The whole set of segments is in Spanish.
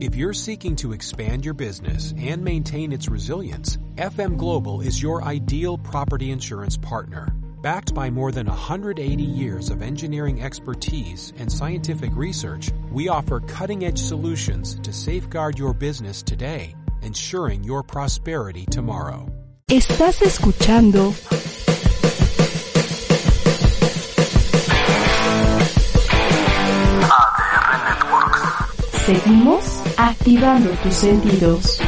If you're seeking to expand your business and maintain its resilience, FM Global is your ideal property insurance partner. Backed by more than 180 years of engineering expertise and scientific research, we offer cutting edge solutions to safeguard your business today, ensuring your prosperity tomorrow. Estás escuchando ADR. Seguimos activando tus sentidos.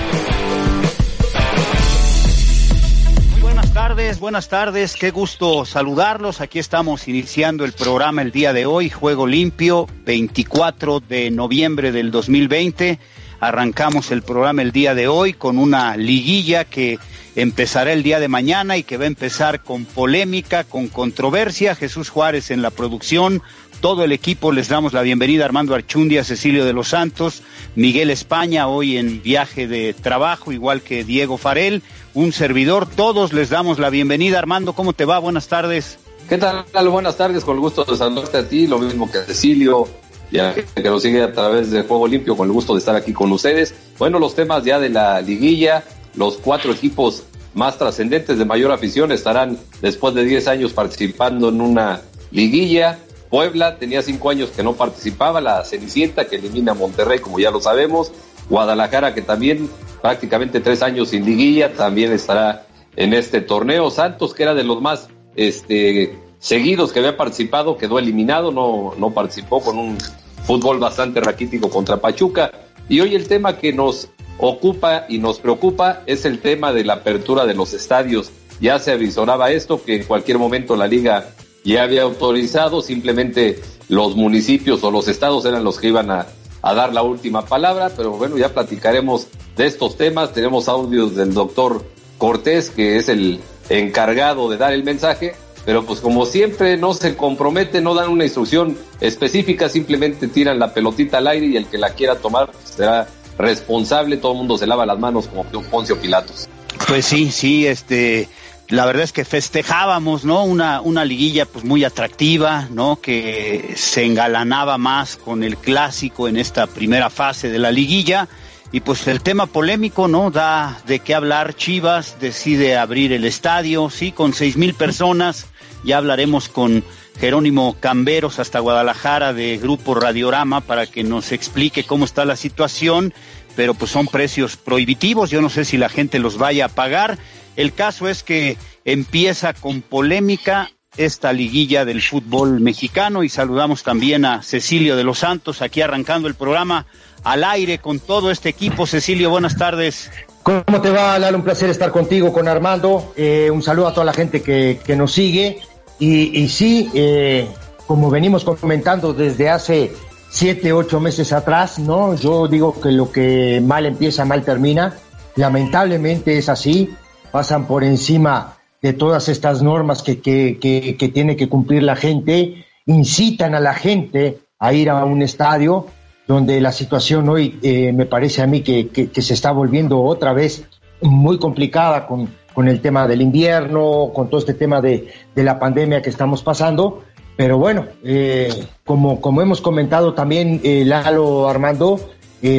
Muy buenas tardes, buenas tardes, qué gusto saludarlos. Aquí estamos iniciando el programa el día de hoy, Juego Limpio, 24 de noviembre del 2020. Arrancamos el programa el día de hoy con una liguilla que empezará el día de mañana y que va a empezar con polémica, con controversia. Jesús Juárez en la producción, todo el equipo les damos la bienvenida, Armando Archundia, Cecilio de los Santos, Miguel España, hoy en viaje de trabajo, igual que Diego Farel, un servidor, todos les damos la bienvenida. Armando, ¿cómo te va? Buenas tardes. ¿Qué tal? Buenas tardes, con el gusto de saludarte a ti, lo mismo que a Cecilio y a la gente que nos sigue a través de Juego Limpio, con el gusto de estar aquí con ustedes. Bueno, los temas ya de la liguilla, los cuatro equipos más trascendentes de mayor afición estarán después de 10 años participando en una liguilla. Puebla tenía cinco años que no participaba, la Cenicienta que elimina a Monterrey, como ya lo sabemos, Guadalajara que también prácticamente tres años sin liguilla, también estará en este torneo. Santos, que era de los más este, seguidos que había participado, quedó eliminado, no, no participó con un fútbol bastante raquítico contra Pachuca. Y hoy el tema que nos ocupa y nos preocupa es el tema de la apertura de los estadios. Ya se avisoraba esto, que en cualquier momento la liga ya había autorizado, simplemente los municipios o los estados eran los que iban a, a, dar la última palabra, pero bueno, ya platicaremos de estos temas. Tenemos audios del doctor Cortés, que es el encargado de dar el mensaje, pero pues como siempre no se compromete, no dan una instrucción específica, simplemente tiran la pelotita al aire y el que la quiera tomar será responsable, todo el mundo se lava las manos como Poncio Pilatos. Pues sí, sí, este, la verdad es que festejábamos, ¿no? Una, liguilla pues muy atractiva, ¿no? Que se engalanaba más con el clásico en esta primera fase de la liguilla. Y pues el tema polémico, ¿no? Da de qué hablar. Chivas decide abrir el estadio, sí, con seis mil personas. Ya hablaremos con Jerónimo Camberos hasta Guadalajara de Grupo Radiorama para que nos explique cómo está la situación. Pero pues son precios prohibitivos. Yo no sé si la gente los vaya a pagar. El caso es que empieza con polémica esta liguilla del fútbol mexicano y saludamos también a Cecilio de los Santos aquí arrancando el programa al aire con todo este equipo. Cecilio, buenas tardes. ¿Cómo te va, Lalo? Un placer estar contigo, con Armando. Eh, un saludo a toda la gente que, que nos sigue. Y, y sí, eh, como venimos comentando desde hace siete, ocho meses atrás, ¿no? Yo digo que lo que mal empieza, mal termina. Lamentablemente es así pasan por encima de todas estas normas que, que, que, tiene que cumplir la gente, incitan a la gente a ir a un estadio donde la situación hoy eh, me parece a mí que, que, se está volviendo otra vez muy complicada con, con el tema del invierno, con todo este tema de, de la pandemia que estamos pasando. Pero bueno, eh, como, como hemos comentado también, eh, Lalo Armando,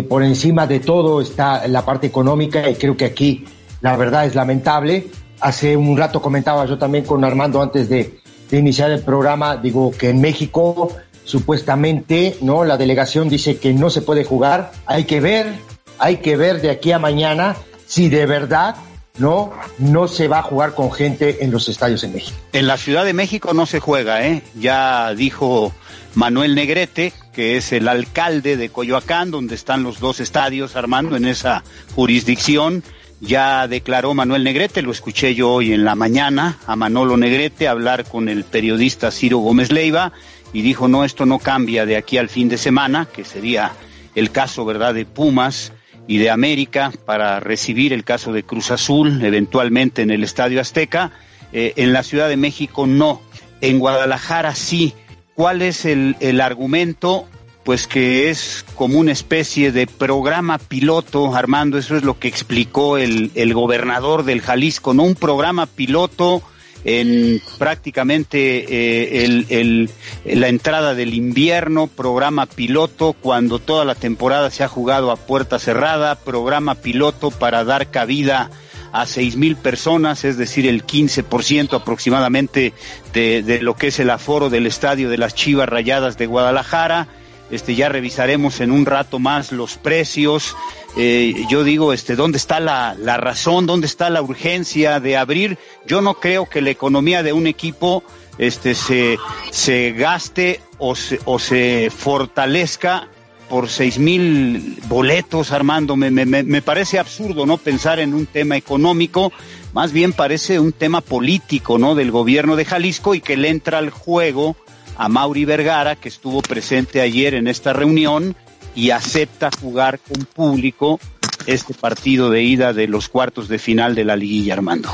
por encima de todo está la parte económica y creo que aquí la verdad es lamentable. Hace un rato comentaba yo también con Armando antes de, iniciar el programa, digo que en México supuestamente, ¿no? La delegación dice que no se puede jugar. Hay que ver, hay que ver de aquí a mañana si de verdad no, no se va a jugar con gente en los estadios en México. En la Ciudad de México no se juega, ¿eh? Ya dijo Manuel Negrete, que es el alcalde de Coyoacán, donde están los dos estadios, Armando, en esa jurisdicción ya declaró Manuel Negrete, lo escuché yo hoy en la mañana a Manolo Negrete hablar con el periodista Ciro Gómez Leiva y dijo, no, esto no cambia de aquí al fin de semana, que sería el caso, ¿verdad?, de Pumas y de América para recibir el caso de Cruz Azul eventualmente en el Estadio Azteca. Eh, en la Ciudad de México no, en Guadalajara sí. ¿Cuál es el, el argumento? Pues que es como una especie de programa piloto, Armando, eso es lo que explicó el, el gobernador del Jalisco, ¿no? Un programa piloto en prácticamente eh, la entrada del invierno, programa piloto cuando toda la temporada se ha jugado a puerta cerrada, programa piloto para dar cabida a seis mil personas, es decir, el 15% aproximadamente de, de lo que es el aforo del estadio de las Chivas Rayadas de Guadalajara. Este, ya revisaremos en un rato más los precios. Eh, yo digo, este, ¿dónde está la, la razón? ¿Dónde está la urgencia de abrir? Yo no creo que la economía de un equipo este, se, se gaste o se, o se fortalezca por seis mil boletos, Armando. Me, me, me parece absurdo no pensar en un tema económico, más bien parece un tema político, ¿no? Del gobierno de Jalisco y que le entra al juego a Mauri Vergara, que estuvo presente ayer en esta reunión y acepta jugar con público este partido de ida de los cuartos de final de la liguilla, Armando.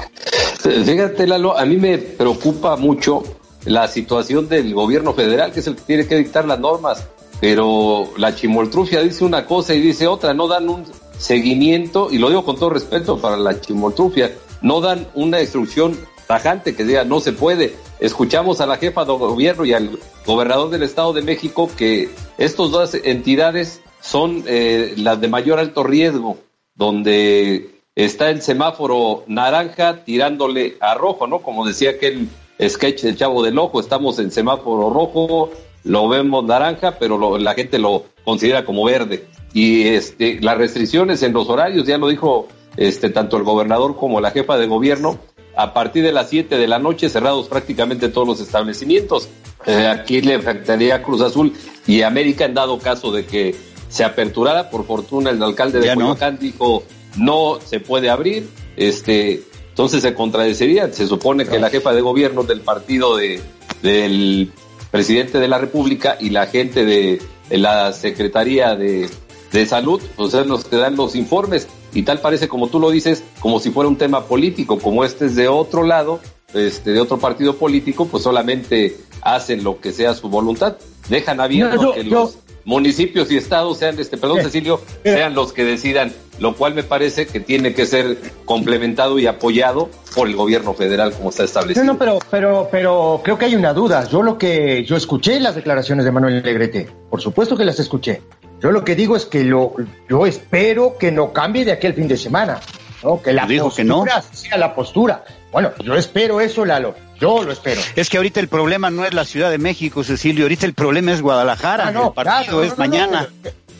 Fíjate, Lalo, a mí me preocupa mucho la situación del gobierno federal, que es el que tiene que dictar las normas, pero la chimoltrufia dice una cosa y dice otra, no dan un seguimiento, y lo digo con todo respeto para la chimoltrufia, no dan una instrucción tajante que diga no se puede. Escuchamos a la jefa de gobierno y al gobernador del Estado de México que estas dos entidades son eh, las de mayor alto riesgo, donde está el semáforo naranja tirándole a rojo, ¿no? Como decía aquel sketch del Chavo del Ojo, estamos en semáforo rojo, lo vemos naranja, pero lo, la gente lo considera como verde. Y este, las restricciones en los horarios, ya lo dijo este, tanto el gobernador como la jefa de gobierno, a partir de las 7 de la noche cerrados prácticamente todos los establecimientos. Eh, aquí le enfrentaría a Cruz Azul y América en dado caso de que se aperturara. Por fortuna el alcalde de Coyoacán no. dijo no se puede abrir. Este, entonces se contradeciría. Se supone que la jefa de gobierno del partido de, del presidente de la República y la gente de, de la Secretaría de, de Salud, pues es los que dan los informes y tal parece como tú lo dices, como si fuera un tema político, como este es de otro lado, este de otro partido político, pues solamente hacen lo que sea su voluntad, dejan abierto no, yo, que los yo... municipios y estados sean, este, perdón eh, Cecilio, sean los que decidan, lo cual me parece que tiene que ser complementado y apoyado por el gobierno federal como está establecido. No, no, pero, pero, pero creo que hay una duda. Yo lo que yo escuché las declaraciones de Manuel Negrete, por supuesto que las escuché. Yo lo que digo es que lo, yo espero que no cambie de aquí al fin de semana, ¿no? Que la dijo postura que no. sea la postura. Bueno, yo espero eso, Lalo. Yo lo espero. Es que ahorita el problema no es la Ciudad de México, Cecilio. Ahorita el problema es Guadalajara. Ah, no, el partido claro, es no, mañana.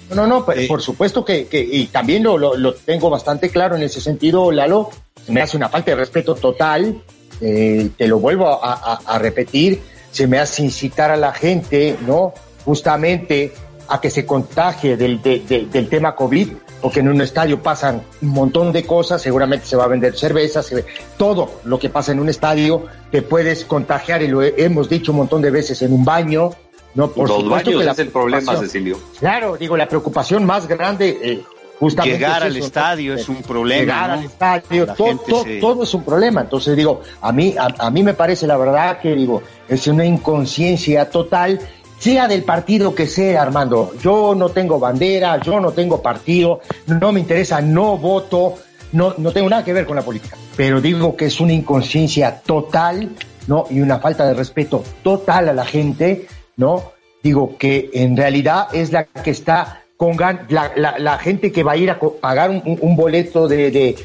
No, no, no, eh. por supuesto que, que y también lo, lo, lo, tengo bastante claro en ese sentido, Lalo. Me hace una falta de respeto total. Eh, te lo vuelvo a, a, a repetir. Se me hace incitar a la gente, ¿no? Justamente a que se contagie del, de, de, del tema COVID, porque en un estadio pasan un montón de cosas, seguramente se va a vender cerveza, se ve, todo lo que pasa en un estadio, te puedes contagiar, y lo hemos dicho un montón de veces, en un baño, no, por Los baños que la es el problema, Cecilio. Claro, digo, la preocupación más grande, eh, justamente llegar es al estadio es un problema. Llegar ¿no? al estadio, La todo, gente todo, se- todo es un problema. Entonces digo, a mí, a, a mí me parece la verdad que digo, es una inconsciencia total, sea del partido que sea, Armando. Yo no tengo bandera, yo no tengo partido, no me interesa, no voto, no, no tengo nada que ver con la política. Pero digo que es una inconsciencia total, ¿no? Y una falta de respeto total a la gente, ¿no? Digo que en realidad es la que está con gan la, gente que va a ir a pagar un, boleto de,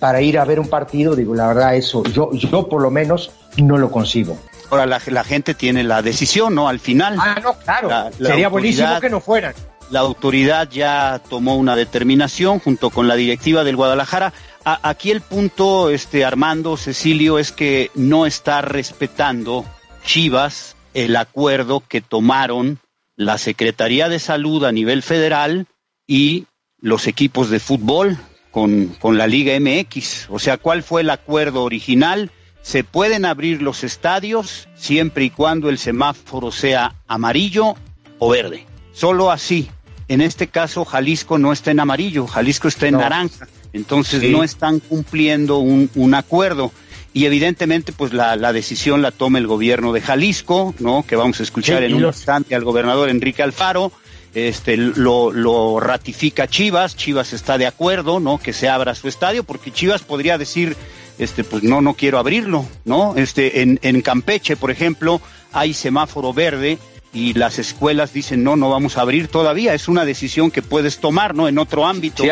para ir a ver un partido, digo, la verdad, eso, yo, yo por lo menos no lo concibo. Ahora la, la gente tiene la decisión, ¿no? Al final. Ah, no, claro, La- la sería buenísimo que no fueran. la autoridad ya tomó una determinación junto con la directiva del Guadalajara. A- aquí el punto, este Armando Cecilio, es que no está respetando Chivas el acuerdo que tomaron la Secretaría de Salud a nivel federal y los equipos de fútbol con, con la Liga MX. O sea, ¿cuál fue el acuerdo original? Se pueden abrir los estadios siempre y cuando el semáforo sea amarillo o verde. Solo así. En este caso, Jalisco no está en amarillo, Jalisco está en No. naranja. Entonces Sí. no están cumpliendo un, un acuerdo. Y evidentemente, pues la, la decisión la toma el gobierno de Jalisco, ¿no? Que vamos a escuchar Sí, en un los- instante al gobernador Enrique Alfaro. Este, lo, lo ratifica Chivas, Chivas está de acuerdo, ¿no? Que se abra su estadio, porque Chivas podría decir, este, pues no, no quiero abrirlo, ¿no? Este, en, en Campeche, por ejemplo, hay semáforo verde y las escuelas dicen no, no vamos a abrir todavía. Es una decisión que puedes tomar, ¿no? En otro ámbito.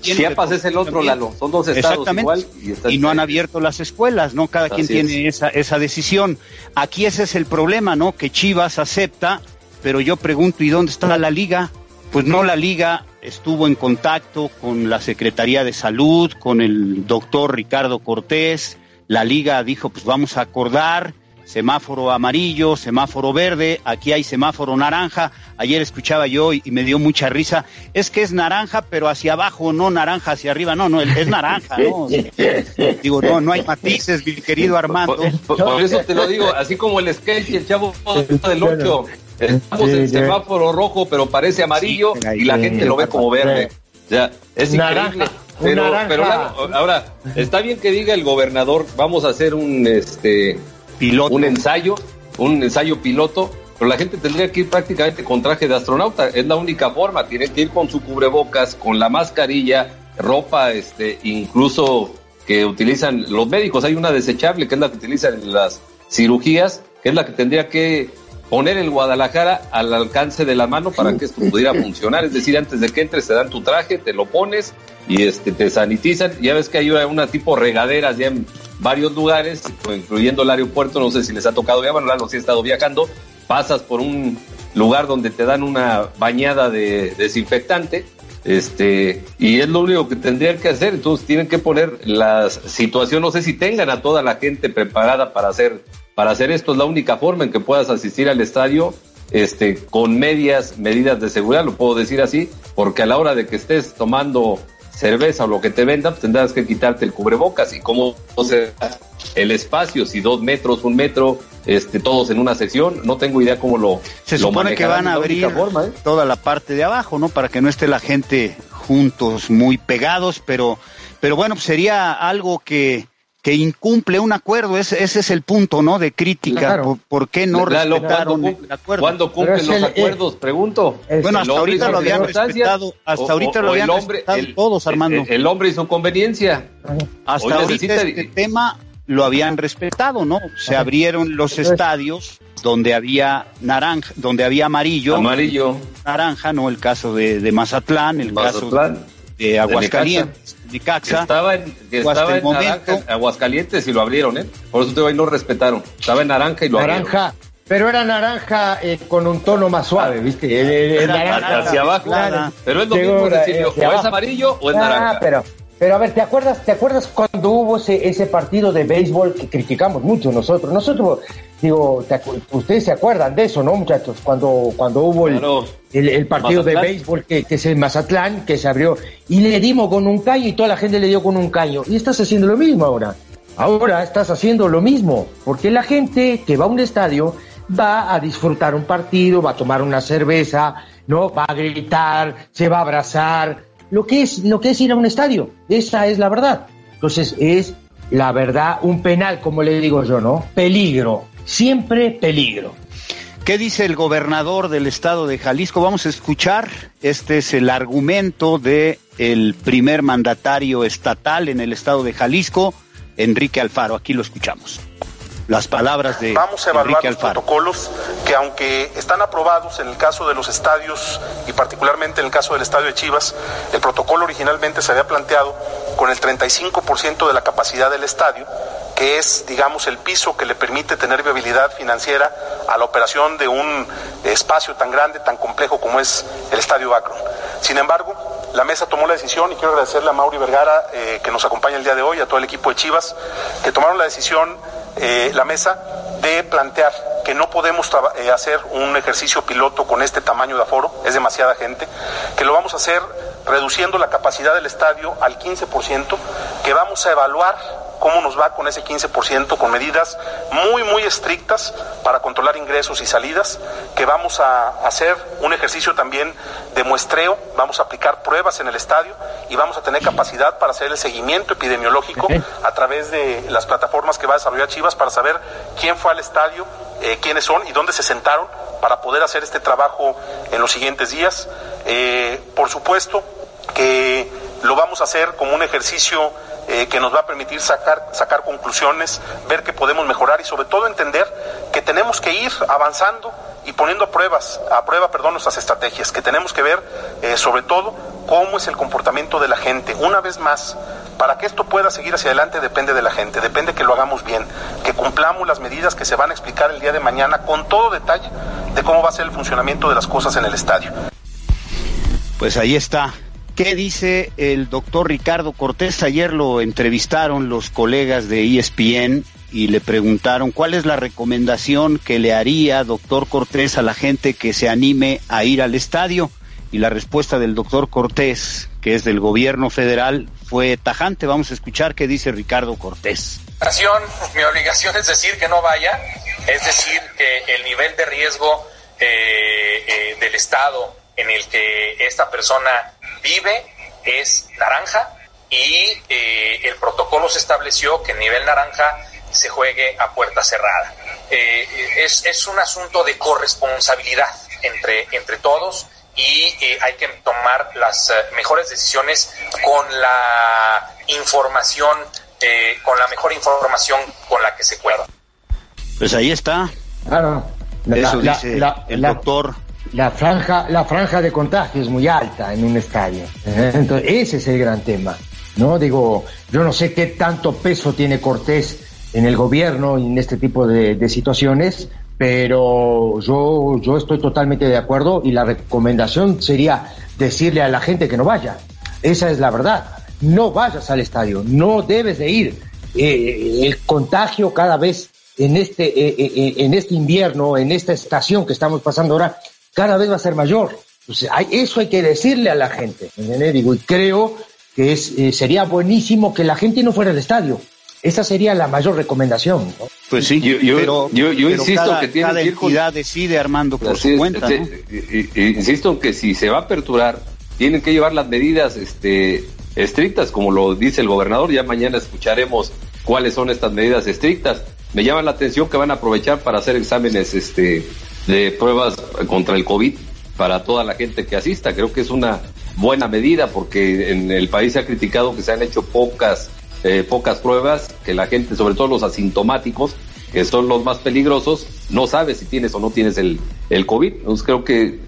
Chiapas es el otro, Lalo. Son dos estados Exactamente. igual. Y, no han abierto las escuelas, ¿no? Cada quien tiene esa, esa decisión. Aquí ese es el problema, ¿no? Que Chivas acepta, pero yo pregunto, ¿y dónde está la liga? Pues no, la liga estuvo en contacto con la Secretaría de Salud, con el doctor Ricardo Cortés. La liga dijo, pues vamos a acordar semáforo amarillo, semáforo verde, aquí hay semáforo naranja. Ayer escuchaba yo y, me dio mucha risa. Es que es naranja, pero hacia abajo, no naranja hacia arriba. No, no, es naranja, ¿no? digo, no, no hay matices, mi querido Armando. Por, por, eso te lo digo, así como el skate y el chavo del 8. Estamos en semáforo rojo, pero parece amarillo y la gente lo ve como verde. O sea, es increíble. Pero, pero ahora, está bien que diga el gobernador, vamos a hacer un este piloto. un ensayo, un ensayo piloto, pero la gente tendría que ir prácticamente con traje de astronauta, es la única forma, tiene que ir con su cubrebocas, con la mascarilla, ropa, este, incluso que utilizan los médicos, hay una desechable que es la que utilizan en las cirugías, que es la que tendría que poner el Guadalajara al alcance de la mano para que esto pudiera funcionar. Es decir, antes de que entres te dan tu traje, te lo pones y este te sanitizan. Ya ves que hay una tipo regaderas ya en varios lugares, incluyendo el aeropuerto, no sé si les ha tocado ya, bueno, no si he estado viajando, pasas por un lugar donde te dan una bañada de desinfectante, este, y es lo único que tendrían que hacer, entonces tienen que poner la situación, no sé si tengan a toda la gente preparada para hacer, para hacer esto, es la única forma en que puedas asistir al estadio, este, con medias medidas de seguridad, lo puedo decir así, porque a la hora de que estés tomando cerveza o lo que te vendan, pues tendrás que quitarte el cubrebocas y cómo se el espacio, si dos metros, un metro, este, todos en una sección, no tengo idea cómo lo Se lo supone que van a abrir forma, ¿eh? toda la parte de abajo, ¿no? Para que no esté la gente juntos, muy pegados, pero, pero bueno, sería algo que, que incumple un acuerdo, ese, ese es el punto, ¿no? De crítica. Claro. ¿Por, ¿Por, qué no Lalo, respetaron ¿cuándo, el acuerdo? ¿Cuándo cumplen los el, acuerdos? Pregunto. Bueno, hasta ahorita lo habían respetado, hasta o, ahorita o, lo habían hombre, respetado el, todos, Armando. El, el, hombre y su conveniencia. Hasta Hoy ahorita necesita... este tema lo habían respetado, ¿no? Se abrieron los estadios donde había naranja, donde había amarillo, amarillo, naranja, no el caso de, de Mazatlán, el Mazatlán. caso de Aguascalientes, de Caxa. Estaba en, que estaba en momento, naranja, Aguascalientes y lo abrieron, ¿eh? Por eso te hoy no respetaron. Estaba en naranja y lo naranja. abrieron. Pero era naranja eh, con un tono más suave, ¿viste? El, el, el era naranja hacia abajo. Claro. Pero es lo mismo decir, o es amarillo o es ah, naranja. Pero, pero a ver, ¿te acuerdas, ¿te acuerdas cuando hubo ese, ese partido de béisbol que criticamos mucho nosotros? Nosotros, digo, te, ustedes se acuerdan de eso, ¿no, muchachos? Cuando, cuando hubo el, claro. el, el, partido Mazatlán. de béisbol que, que es el Mazatlán, que se abrió, y le dimos con un caño y toda la gente le dio con un caño. Y estás haciendo lo mismo ahora. Ahora estás haciendo lo mismo, porque la gente que va a un estadio va a disfrutar un partido, va a tomar una cerveza, ¿no? Va a gritar, se va a abrazar, lo que es lo que es ir a un estadio. Esa es la verdad. Entonces es la verdad un penal, como le digo yo, ¿no? Peligro, siempre peligro. ¿Qué dice el gobernador del estado de Jalisco? Vamos a escuchar. Este es el argumento de el primer mandatario estatal en el estado de Jalisco, Enrique Alfaro. Aquí lo escuchamos las palabras de Vamos a evaluar Enrique los protocolos que aunque están aprobados en el caso de los estadios y particularmente en el caso del estadio de Chivas, el protocolo originalmente se había planteado con el 35% de la capacidad del estadio, que es, digamos, el piso que le permite tener viabilidad financiera a la operación de un espacio tan grande, tan complejo como es el estadio Akron. Sin embargo, la mesa tomó la decisión y quiero agradecerle a Mauri Vergara eh, que nos acompaña el día de hoy, a todo el equipo de Chivas, que tomaron la decisión eh, la mesa de plantear que no podemos eh, hacer un ejercicio piloto con este tamaño de aforo, es demasiada gente, que lo vamos a hacer reduciendo la capacidad del estadio al 15%, que vamos a evaluar cómo nos va con ese 15%, con medidas muy, muy estrictas para controlar ingresos y salidas, que vamos a hacer un ejercicio también de muestreo, vamos a aplicar pruebas en el estadio y vamos a tener capacidad para hacer el seguimiento epidemiológico a través de las plataformas que va a desarrollar Chivas para saber quién fue al estadio, eh, quiénes son y dónde se sentaron para poder hacer este trabajo en los siguientes días. Eh, por supuesto que lo vamos a hacer como un ejercicio eh, que nos va a permitir sacar, sacar conclusiones, ver que podemos mejorar y sobre todo entender que tenemos que ir avanzando y poniendo pruebas, a prueba, perdón, nuestras estrategias, que tenemos que ver eh, sobre todo cómo es el comportamiento de la gente. Una vez más, para que esto pueda seguir hacia adelante depende de la gente, depende que lo hagamos bien, que cumplamos las medidas que se van a explicar el día de mañana con todo detalle de cómo va a ser el funcionamiento de las cosas en el estadio. Pues ahí está. ¿Qué dice el doctor Ricardo Cortés? Ayer lo entrevistaron los colegas de ESPN y le preguntaron cuál es la recomendación que le haría doctor Cortés a la gente que se anime a ir al estadio. Y la respuesta del doctor Cortés, que es del gobierno federal, fue tajante. Vamos a escuchar qué dice Ricardo Cortés. Mi obligación es decir que no vaya, es decir, que el nivel de riesgo eh, eh, del estado en el que esta persona vive es naranja y eh, el protocolo se estableció que en nivel naranja se juegue a puerta cerrada. Eh, es, es, un asunto de corresponsabilidad entre, entre todos y eh, hay que tomar las eh, mejores decisiones con la información, eh, con la mejor información con la que se pueda. Pues ahí está. Claro. La, Eso la- dice la- el la- doctor. La franja, la franja de contagio es muy alta en un estadio. ¿eh? Entonces, ese es el gran tema. No digo, yo no sé qué tanto peso tiene Cortés en el gobierno y en este tipo de, situaciones, pero yo, yo estoy totalmente de acuerdo y la recomendación sería decirle a la gente que no vaya. Esa es la verdad. No vayas al estadio, no debes de ir. Eh, el contagio cada vez en este, eh, en este invierno, en esta estación que estamos pasando ahora, cada vez va a ser mayor. Entonces, hay, eso hay que decirle a la gente. ¿entendés? Digo, y creo que es, eh, sería buenísimo que la gente no fuera al estadio. Esa sería la mayor recomendación. ¿no? Pues sí, Yo- yo- pero, yo- yo pero insisto cada, que tiene cada que ir con- decide Armando por Así su es, cuenta. este, ¿no? insisto que si se va a aperturar, tienen que llevar las medidas este, estrictas, como lo dice el gobernador. Ya mañana escucharemos cuáles son estas medidas estrictas. Me llama la atención que van a aprovechar para hacer exámenes este, de pruebas contra el COVID para toda la gente que asista. Creo que es una buena medida porque en el país se ha criticado que se han hecho pocas, eh, pocas pruebas, que la gente, sobre todo los asintomáticos, que son los más peligrosos, no sabe si tienes o no tienes el, el COVID. Entonces creo que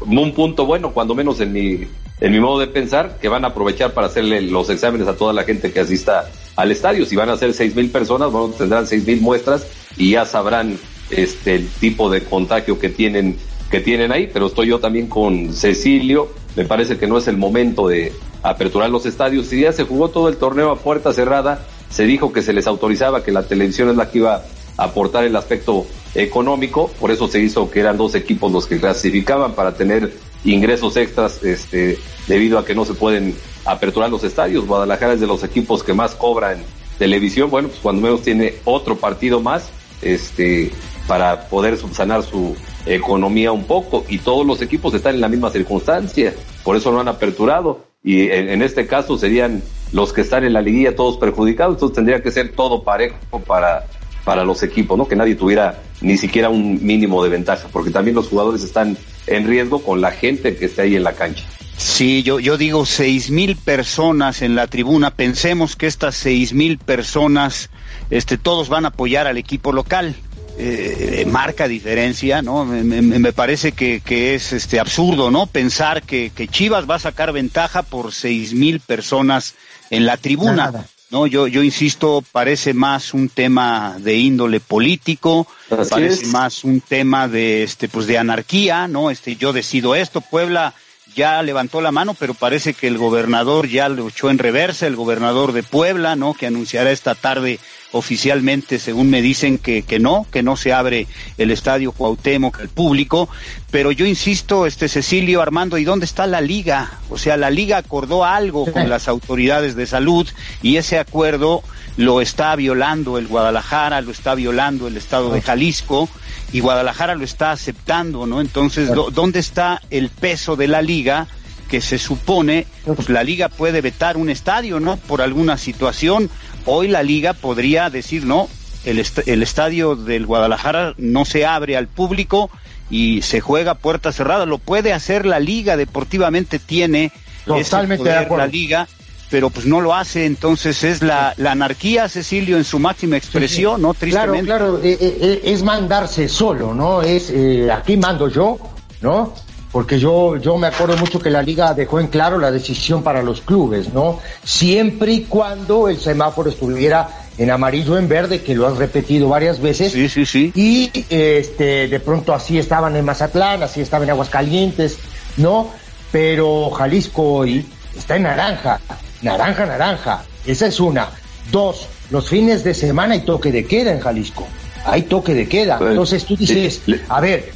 un punto bueno, cuando menos en mi, en mi modo de pensar, que van a aprovechar para hacerle los exámenes a toda la gente que asista al estadio. Si van a ser seis mil personas, bueno, tendrán seis mil muestras y ya sabrán este el tipo de contagio que tienen que tienen ahí, pero estoy yo también con Cecilio, me parece que no es el momento de aperturar los estadios. Si ya se jugó todo el torneo a puerta cerrada, se dijo que se les autorizaba que la televisión es la que iba a aportar el aspecto económico, por eso se hizo que eran dos equipos los que clasificaban para tener ingresos extras este debido a que no se pueden aperturar los estadios. Guadalajara es de los equipos que más cobra en televisión, bueno, pues cuando menos tiene otro partido más este para poder subsanar su economía un poco y todos los equipos están en la misma circunstancia, por eso no han aperturado y en, en este caso serían los que están en la liguilla todos perjudicados, entonces tendría que ser todo parejo para para los equipos, ¿no? Que nadie tuviera ni siquiera un mínimo de ventaja, porque también los jugadores están en riesgo con la gente que está ahí en la cancha. Sí, yo, yo digo seis mil personas en la tribuna. Pensemos que estas seis mil personas, este, todos van a apoyar al equipo local. Eh, marca diferencia, ¿no? Me, me- me parece que, que es este absurdo, ¿no? Pensar que, que Chivas va a sacar ventaja por seis mil personas en la tribuna. Nada. No, yo, yo insisto, parece más un tema de índole político, Así parece es. más un tema de este, pues de anarquía, ¿no? Este, yo decido esto, Puebla ya levantó la mano, pero parece que el gobernador ya lo echó en reversa, el gobernador de Puebla, ¿no? Que anunciará esta tarde oficialmente, según me dicen, que, que no, que no se abre el estadio Cuauhtémoc al público. Pero yo insisto, este Cecilio Armando, ¿y dónde está la liga? O sea, la liga acordó algo con las autoridades de salud y ese acuerdo lo está violando el Guadalajara, lo está violando el estado de Jalisco y Guadalajara lo está aceptando, ¿no? Entonces, ¿dó- ¿dónde está el peso de la liga? Que se supone, pues la liga puede vetar un estadio, ¿no? Por alguna situación. Hoy la liga podría decir, no, el, est- el estadio del Guadalajara no se abre al público y se juega puerta cerrada. Lo puede hacer la liga, deportivamente tiene ese Totalmente de poder acuerdo. la liga, pero pues no lo hace, entonces es la, la anarquía, Cecilio, en su máxima expresión, ¿no? Tristemente. Claro, claro, eh, eh, eh, es mandarse solo, ¿no? Es eh, aquí mando yo, ¿no? Porque yo, yo me acuerdo mucho que la liga dejó en claro la decisión para los clubes, ¿no? Siempre y cuando el semáforo estuviera en amarillo en verde, que lo has repetido varias veces. Sí, sí, sí. Y este, de pronto así estaban en Mazatlán, así estaban en Aguascalientes, ¿no? Pero Jalisco hoy está en naranja, naranja, naranja. Esa es una. Dos, los fines de semana hay toque de queda en Jalisco. Hay toque de queda. Pues, Entonces tú dices, a ver,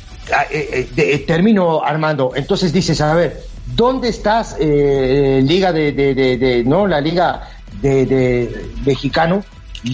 eh, eh, de- eh, termino Armando. Entonces dices, a ver, ¿dónde estás, eh, Liga de, no, la Liga de, mexicano,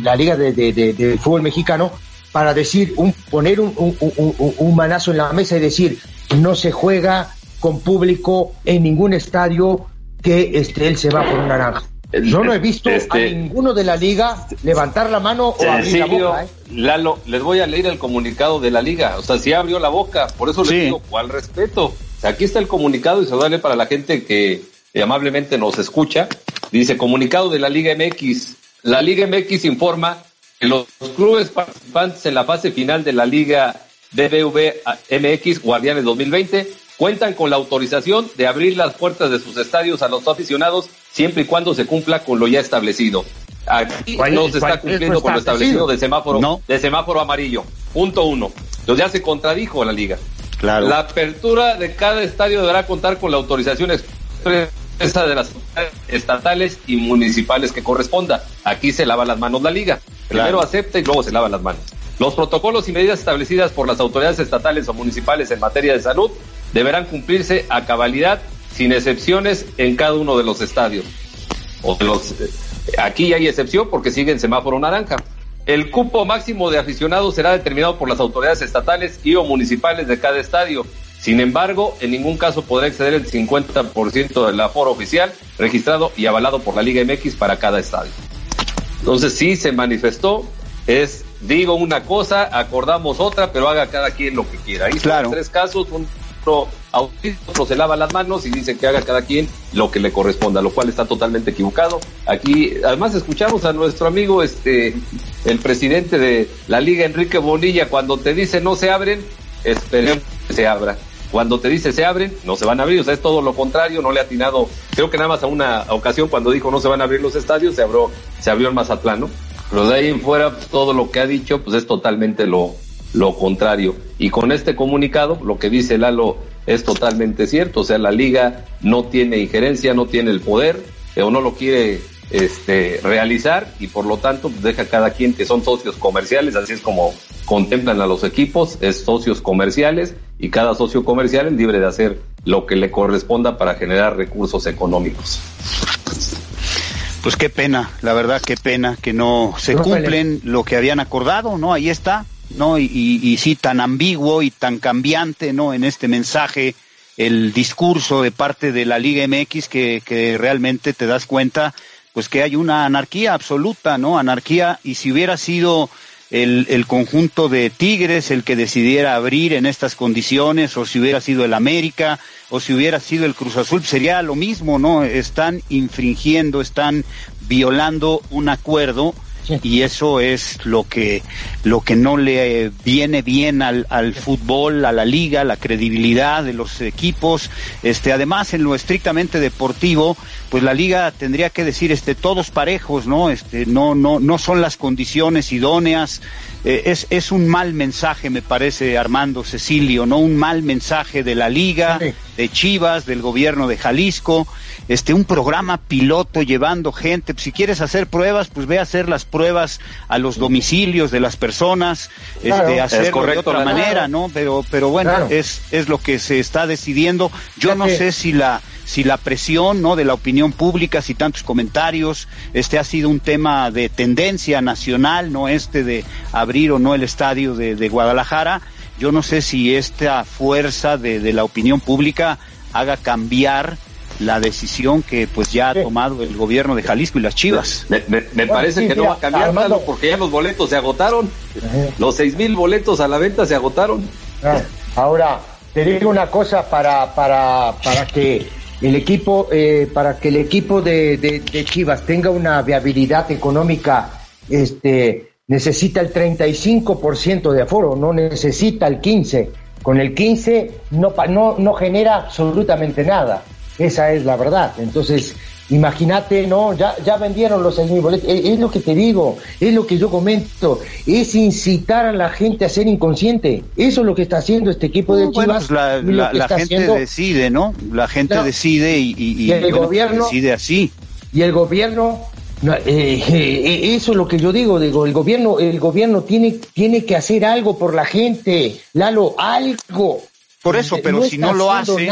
la Liga de, fútbol mexicano, para decir, un, poner un, un, un- un- un manazo en la mesa y decir, no se juega con público en ningún estadio que esté el semáforo naranja. Yo no he visto a Este- ninguno de la liga levantar la mano o abrir la boca, ¿eh? Lalo, les voy a leer el comunicado de la liga. O sea, si abrió la boca, por eso Sí. les digo, ¿cuál respeto? O sea, aquí está el comunicado y se vale para la gente que eh, amablemente nos escucha. Dice, comunicado de la Liga MX. La Liga MX informa que los clubes participantes en la fase final de la Liga BBV MX Guardianes 2020 cuentan con la autorización de abrir las puertas de sus estadios a los aficionados siempre y cuando se cumpla con lo ya establecido. Aquí ¿Cuál no se está es cumpliendo con lo establecido de semáforo, No. de semáforo amarillo. Punto uno. Entonces ya se contradijo la liga. Claro. La apertura de cada estadio deberá contar con la autorización expresa de las autoridades estatales y municipales que corresponda. Aquí se lava las manos la liga. Primero Claro. acepta y luego se lava las manos. Los protocolos y medidas establecidas por las autoridades estatales o municipales en materia de salud deberán cumplirse a cabalidad, sin excepciones, en cada uno de los estadios. O de los, eh, aquí hay excepción porque sigue en semáforo naranja. El cupo máximo de aficionados será determinado por las autoridades estatales y o municipales de cada estadio. Sin embargo, en ningún caso podrá exceder el 50% del aforo oficial registrado y avalado por la Liga MX para cada estadio. Entonces sí se manifestó, es digo una cosa, acordamos otra, pero haga cada quien lo que quiera. Ahí Claro. tres casos, uno autista, otro se lava las manos y dice que haga cada quien lo que le corresponda, lo cual está totalmente equivocado. Aquí, además escuchamos a nuestro amigo, este, el presidente de la Liga, Enrique Bonilla, cuando te dice no se abren, esperemos que se abra. Cuando te dice se abren, no se van a abrir, o sea, es todo lo contrario, no le ha atinado, creo que nada más a una ocasión cuando dijo no se van a abrir los estadios, se abrió, se abrió el Mazatlán, ¿no? Pero de ahí en fuera, pues, todo lo que ha dicho, pues es totalmente lo, lo contrario. Y con este comunicado, lo que dice Lalo es totalmente cierto, o sea, la liga no tiene injerencia, no tiene el poder, eh, o no lo quiere este, realizar, y por lo tanto, pues deja a cada quien que son socios comerciales, así es como contemplan a los equipos, es socios comerciales, y cada socio comercial es libre de hacer lo que le corresponda para generar recursos económicos. Pues qué pena, la verdad qué pena que no se cumplen lo que habían acordado, ¿no? Ahí está, ¿no? Y, y, sí, tan ambiguo y tan cambiante, ¿no? En este mensaje, el discurso de parte de la Liga MX que, que realmente te das cuenta, pues que hay una anarquía absoluta, ¿no? Anarquía, y si hubiera sido el, el conjunto de Tigres el que decidiera abrir en estas condiciones, o si hubiera sido el América, o si hubiera sido el Cruz Azul, sería lo mismo, ¿no? Están infringiendo, están violando un acuerdo y eso es lo que lo que no le viene bien al, al fútbol, a la liga, la credibilidad de los equipos. Este, además en lo estrictamente deportivo, pues la liga tendría que decir este todos parejos, ¿no? Este, no no no son las condiciones idóneas. Eh, es es un mal mensaje, me parece Armando Cecilio, no un mal mensaje de la liga, Sí. de Chivas, del gobierno de Jalisco, este un programa piloto llevando gente, si quieres hacer pruebas, pues ve a hacer las pruebas a los domicilios de las personas, Claro. este Es hacerlo de otra manera, ¿no? Pero pero bueno, Claro. es es lo que se está decidiendo. Yo no sé si la si la presión, ¿no? de la opinión pública, si tantos comentarios, este ha sido un tema de tendencia nacional, no este de abrir o no el estadio de, de Guadalajara. Yo no sé si esta fuerza de, de la opinión pública haga cambiar la decisión que pues ya ha tomado el gobierno de Jalisco y las Chivas. Me, me- me Bueno, parece sí, que no va a cambiar, Armando. Lalo, porque ya los boletos se agotaron. Los seis mil boletos a la venta se agotaron. Ah, Ahora, te digo una cosa para, para, para que el equipo, eh, para que el equipo de, de, de, Chivas tenga una viabilidad económica, este, necesita el 35% de aforo, no necesita el 15%. Con el 15% no, no, no genera absolutamente nada. Esa es la verdad. Entonces, Imagínate, no, ya, ya vendieron los seis boletos. Es, lo que te digo, es lo que yo comento. Es incitar a la gente a ser inconsciente. Eso es lo que está haciendo este equipo de Chivas. la, gente decide, ¿no? La gente decide y, el gobierno decide así. Y el gobierno, eh, eh, eso es lo que yo digo, digo, el gobierno, el gobierno tiene, tiene que hacer algo por la gente, Lalo, algo. Por eso, pero si no lo hace,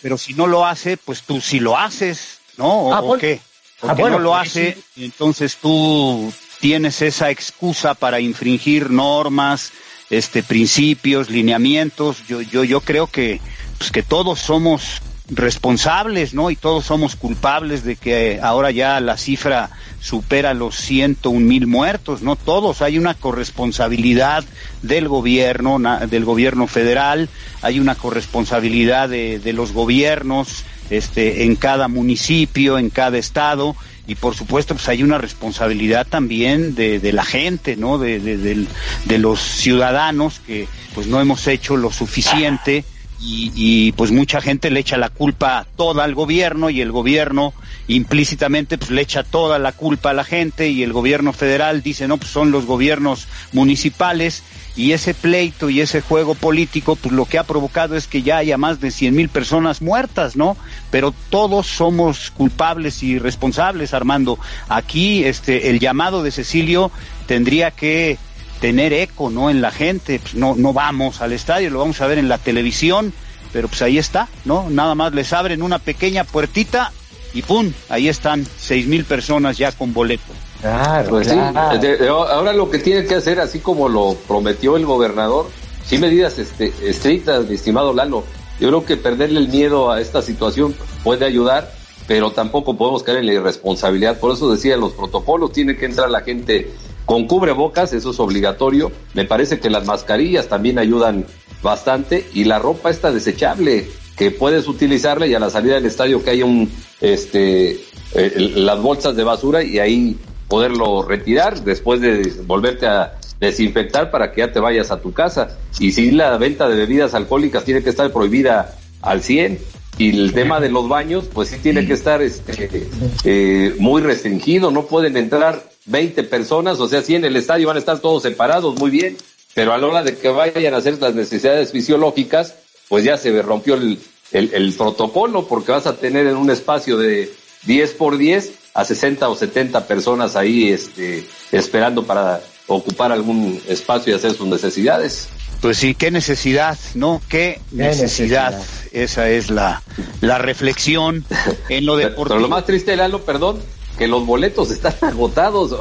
pero si no lo hace, pues tú si lo haces, ¿no? ¿O, ah, qué? Porque ah, bueno, no lo hace, entonces tú tienes esa excusa para infringir normas, este principios, lineamientos. Yo yo yo creo que pues que todos somos responsables, ¿no? Y todos somos culpables de que ahora ya la cifra supera los 101 mil muertos, ¿no? Todos, hay una corresponsabilidad del gobierno, del gobierno federal, hay una corresponsabilidad de, de los gobiernos, este, en cada municipio, en cada estado, y por supuesto pues hay una responsabilidad también de, de la gente, ¿no? De, de, de, los ciudadanos que pues no hemos hecho lo suficiente y, y, pues mucha gente le echa la culpa toda al gobierno y el gobierno implícitamente pues le echa toda la culpa a la gente y el gobierno federal dice no pues son los gobiernos municipales y ese pleito y ese juego político, pues lo que ha provocado es que ya haya más de cien mil personas muertas, ¿no? Pero todos somos culpables y responsables, Armando. Aquí, este, el llamado de Cecilio tendría que tener eco, ¿no? En la gente, pues no, no vamos al estadio, lo vamos a ver en la televisión, pero pues ahí está, ¿no? Nada más les abren una pequeña puertita y ¡pum! Ahí están seis mil personas ya con boleto. Claro, pues ahora lo que tiene que hacer, así como lo prometió el gobernador, sí medidas este, estrictas, mi estimado Lalo. Yo creo que perderle el miedo a esta situación puede ayudar, pero tampoco podemos caer en la irresponsabilidad. Por eso decía, los protocolos tiene que entrar la gente con cubrebocas, eso es obligatorio. Me parece que las mascarillas también ayudan bastante y la ropa está desechable que puedes utilizarla y a la salida del estadio que haya un este eh, las bolsas de basura y ahí poderlo retirar después de volverte a desinfectar para que ya te vayas a tu casa. Y si la venta de bebidas alcohólicas tiene que estar prohibida al 100 y el tema de los baños, pues sí tiene que estar este, eh, muy restringido, no pueden entrar 20 personas, o sea, si en el estadio van a estar todos separados, muy bien, pero a la hora de que vayan a hacer las necesidades fisiológicas, pues ya se rompió el, el, el protocolo porque vas a tener en un espacio de 10 por 10 a 60 o 70 personas ahí este, esperando para ocupar algún espacio y hacer sus necesidades. Pues sí, qué necesidad, ¿no? Qué, necesidad? Esa es la, la reflexión en lo deportivo. Pero lo más triste, Lalo, perdón, que los boletos están agotados.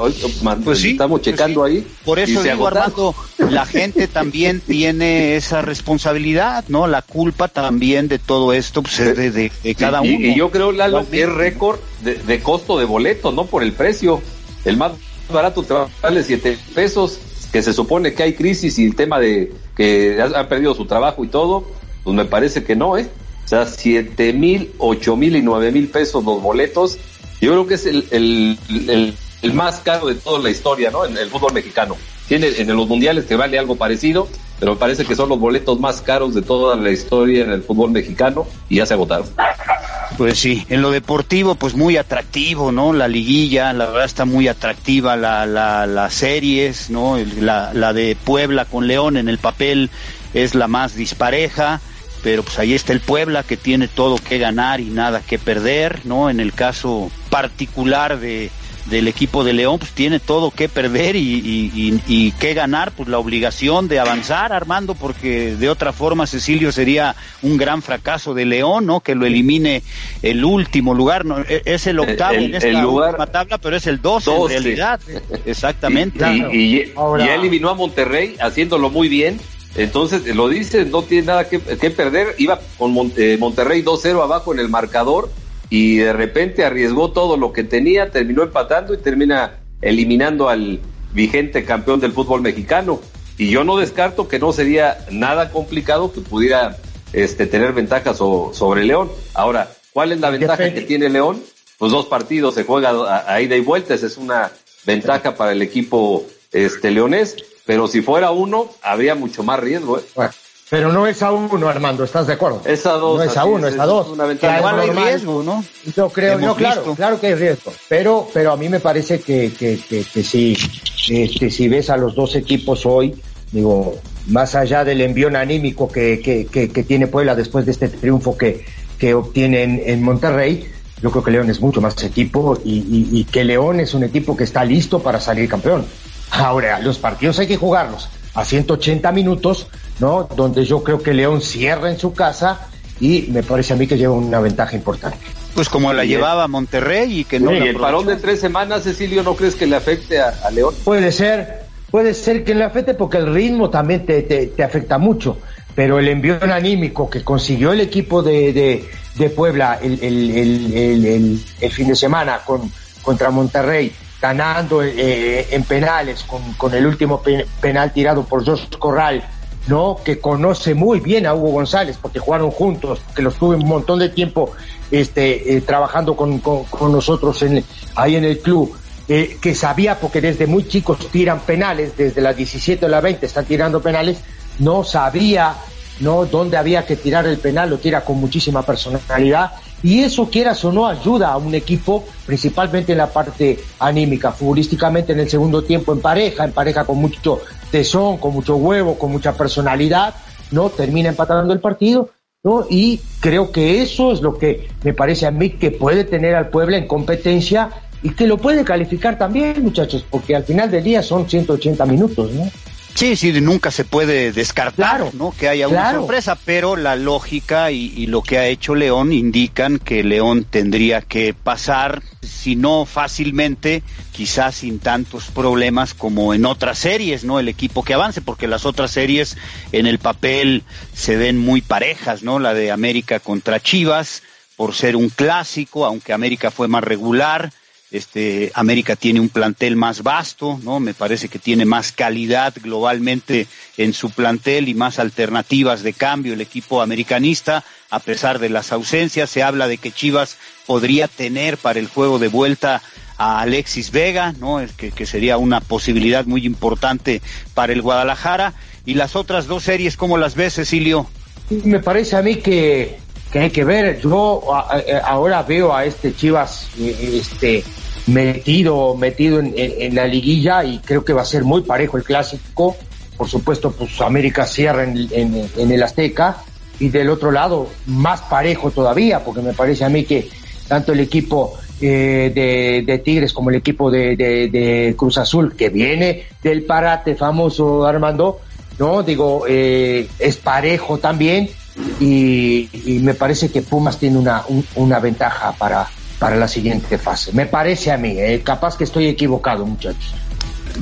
Pues sí, estamos pues checando ahí. Por eso digo, Armando, la gente también tiene esa responsabilidad, ¿no? La culpa también de todo esto pues, de, de, cada uno. Y, yo creo, Lalo, que es récord de, costo de boleto, no por el precio. El más barato te vale 7 pesos, que se supone que hay crisis y el tema de que han perdido su trabajo y todo, pues me parece que no, ¿eh? O sea, siete mil, ocho mil y nueve mil pesos los boletos yo creo que es el, el, el, más caro de toda la historia, ¿no? En el fútbol mexicano. Tiene en los mundiales que vale algo parecido, pero me parece que son los boletos más caros de toda la historia en el fútbol mexicano y ya se agotaron. Pues sí, en lo deportivo, pues muy atractivo, ¿no? La liguilla, la verdad está muy atractiva, la, la, las series, ¿no? La, la de Puebla con León en el papel es la más dispareja pero pues ahí está el Puebla que tiene todo que ganar y nada que perder, ¿no? En el caso particular de del equipo de León, pues tiene todo que perder y, y, y, que ganar, pues la obligación de avanzar, Armando, porque de otra forma Cecilio sería un gran fracaso de León, ¿no? Que lo elimine el último lugar, ¿no? E, es el octavo en esta última tabla, pero es el 12, en realidad, exactamente. Y, ya eliminó a Monterrey haciéndolo muy bien entonces, lo dice, no tiene nada que, perder. Iba con eh, Monterrey 2-0 abajo en el marcador y de repente arriesgó todo lo que tenía, terminó empatando y termina eliminando al vigente campeón del fútbol mexicano. Y yo no descarto que no sería nada complicado que pudiera este, tener ventajas sobre León. Ahora, ¿Cuál es la ventaja que tiene León? Pues dos partidos se juega a, a ida y vuelta, esa es una ventaja para el equipo este leonés, pero si fuera uno, habría mucho más riesgo. ¿eh? Pero no es a uno, Armando, ¿estás de acuerdo? Es a dos. No es a uno, es, a dos. Una ventaja. Igual hay riesgo, ¿no? Yo creo, no, claro, claro que hay riesgo, pero, pero a mí me parece que, que, que, que si, este, si ves a los dos equipos hoy, digo, más allá del envión anímico que, que, que, tiene Puebla después de este triunfo que, que obtiene en, en Monterrey, yo creo que León es mucho más equipo y, y, y, que León es un equipo que está listo para salir campeón. Ahora, los partidos hay que jugarlos a 180 minutos, ¿no? Donde yo creo que León cierra en su casa y me parece a mí que lleva una ventaja importante. Pues como la llevaba Monterrey y que no. y el parón de tres semanas, Cecilio, ¿no crees que le afecte a, a, León? Puede ser, puede ser que le afecte porque el ritmo también te, te, te afecta mucho pero el envión anímico que consiguió el equipo de, de, de Puebla el, el, el, el, fin de semana con, contra Monterrey, ganando eh, en penales con, con el último penal tirado por Josh Corral, ¿no? Que conoce muy bien a Hugo González porque jugaron juntos, que los tuve un montón de tiempo este, eh, trabajando con, con, nosotros en, ahí en el club. Eh, que sabía, porque desde muy chicos tiran penales, desde las 17 o las 20 están tirando penales, no sabía no dónde había que tirar el penal, lo tira con muchísima personalidad y eso quieras o no ayuda a un equipo principalmente en la parte anímica, futbolísticamente en el segundo tiempo en pareja, en pareja con mucho tesón, con mucho huevo, con mucha personalidad, no termina empatando el partido, ¿no? Y creo que eso es lo que me parece a mí que puede tener al Puebla en competencia y que lo puede calificar también, muchachos, porque al final del día son 180 minutos, ¿no? Sí, sí, nunca se puede descartar, ¿no? Que haya una sorpresa, pero la lógica y, y, lo que ha hecho León indican que León tendría que pasar, si no fácilmente, quizás sin tantos problemas como en otras series, ¿no? El equipo que avance, porque las otras series en el papel se ven muy parejas, ¿no? La de América contra Chivas, por ser un clásico, aunque América fue más regular, este, América tiene un plantel más vasto, ¿no? Me parece que tiene más calidad globalmente en su plantel y más alternativas de cambio el equipo americanista, a pesar de las ausencias. Se habla de que Chivas podría tener para el juego de vuelta a Alexis Vega, ¿no? Que, que sería una posibilidad muy importante para el Guadalajara. Y las otras dos series, ¿cómo las ves, Cecilio? Me parece a mí que, que hay que ver. Yo ahora veo a este Chivas, este, metido, metido en, la liguilla y creo que va a ser muy parejo el clásico. Por supuesto, pues América cierra en, en, el Azteca y del otro lado más parejo todavía, porque me parece a mí que tanto el equipo eh, de, de, Tigres como el equipo de, de, de, Cruz Azul, que viene del parate famoso Armando, no digo, eh, es parejo también y, y, me parece que Pumas tiene una, un, una ventaja para, para la siguiente fase. Me parece a mí, eh, capaz que estoy equivocado, muchachos.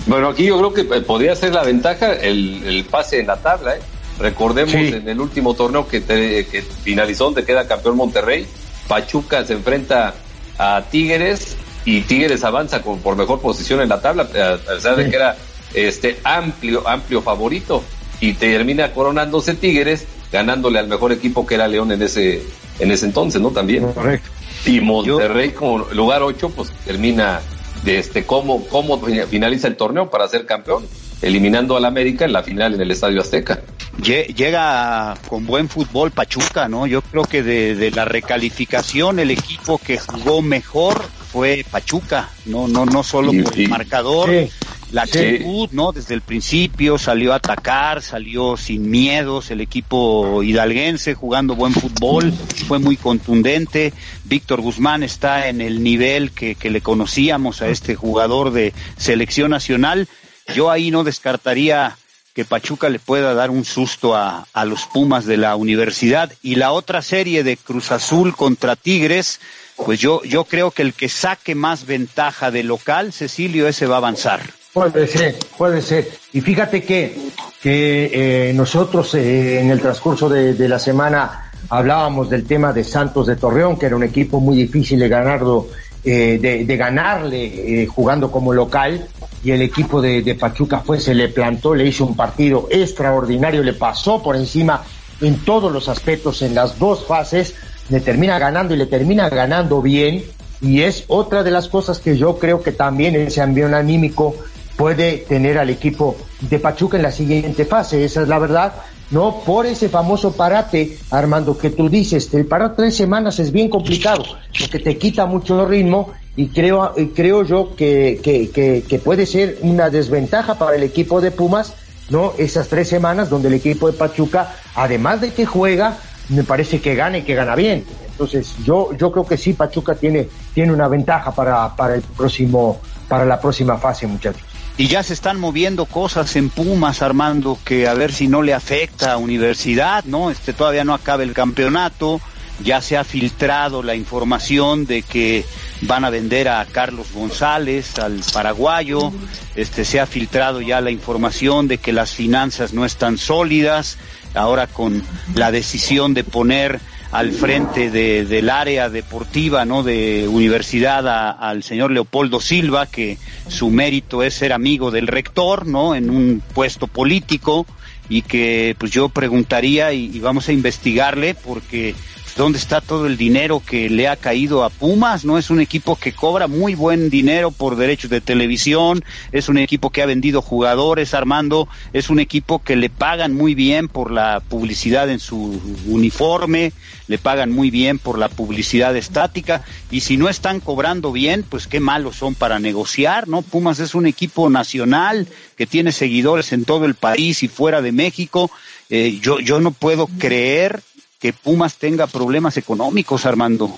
Bueno, aquí yo creo que podría ser la ventaja el, el pase en la tabla. ¿eh? Recordemos sí. en el último torneo que, te, que finalizó, donde queda campeón Monterrey, Pachuca se enfrenta a Tigres y Tigres avanza con, por mejor posición en la tabla, a pesar sí. de que era este amplio, amplio favorito y termina coronándose Tigres ganándole al mejor equipo que era León en ese, en ese entonces, ¿no? También. Correcto. Y Monterrey como lugar 8, pues termina de este cómo, cómo finaliza el torneo para ser campeón, eliminando al América en la final en el Estadio Azteca. Llega con buen fútbol Pachuca, ¿no? Yo creo que de, de la recalificación el equipo que jugó mejor fue Pachuca, no, no, no solo por el marcador, sí. La actitud, sí. ¿no? Desde el principio salió a atacar, salió sin miedos, el equipo hidalguense jugando buen fútbol, fue muy contundente. Víctor Guzmán está en el nivel que, que le conocíamos a este jugador de selección nacional. Yo ahí no descartaría que Pachuca le pueda dar un susto a, a los Pumas de la universidad. Y la otra serie de Cruz Azul contra Tigres, pues yo, yo creo que el que saque más ventaja de local, Cecilio, ese va a avanzar. Puede ser, puede ser. Y fíjate que, que eh, nosotros eh, en el transcurso de, la semana hablábamos del tema de Santos de Torreón, que era un equipo muy difícil de ganarlo, eh, de, de, ganarle jugando como local. Y el equipo de, de Pachuca fue, se le plantó, le hizo un partido extraordinario, le pasó por encima en todos los aspectos, en las dos fases, le termina ganando y le termina ganando bien. Y es otra de las cosas que yo creo que también ese ambiente anímico puede tener al equipo de Pachuca en la siguiente fase. Esa es la verdad. No por ese famoso parate, Armando, que tú dices, el parar tres semanas es bien complicado, porque te quita mucho ritmo y creo, y creo yo que, que, puede ser una desventaja para el equipo de Pumas, ¿no? Esas tres semanas donde el equipo de Pachuca, además de que juega, me parece que gana y que gana bien. Entonces, yo, yo creo que sí, Pachuca tiene, tiene una ventaja para, para el próximo, para la próxima fase, muchachos. Y ya se están moviendo cosas en Pumas, Armando, que a ver si no le afecta a Universidad, ¿no? Este todavía no acaba el campeonato, ya se ha filtrado la información de que van a vender a Carlos González, al paraguayo, este se ha filtrado ya la información de que las finanzas no están sólidas, ahora con la decisión de poner al frente de, del área deportiva no de universidad a, al señor Leopoldo Silva que su mérito es ser amigo del rector no en un puesto político y que pues yo preguntaría y, y vamos a investigarle porque dónde está todo el dinero que le ha caído a Pumas, ¿no? Es un equipo que cobra muy buen dinero por derechos de televisión, es un equipo que ha vendido jugadores, Armando, es un equipo que le pagan muy bien por la publicidad en su uniforme, le pagan muy bien por la publicidad estática, y si no están cobrando bien, pues qué malos son para negociar, ¿no? Pumas es un equipo nacional que tiene seguidores en todo el país y fuera de México. Eh, yo, yo no puedo creer que Pumas tenga problemas económicos, Armando.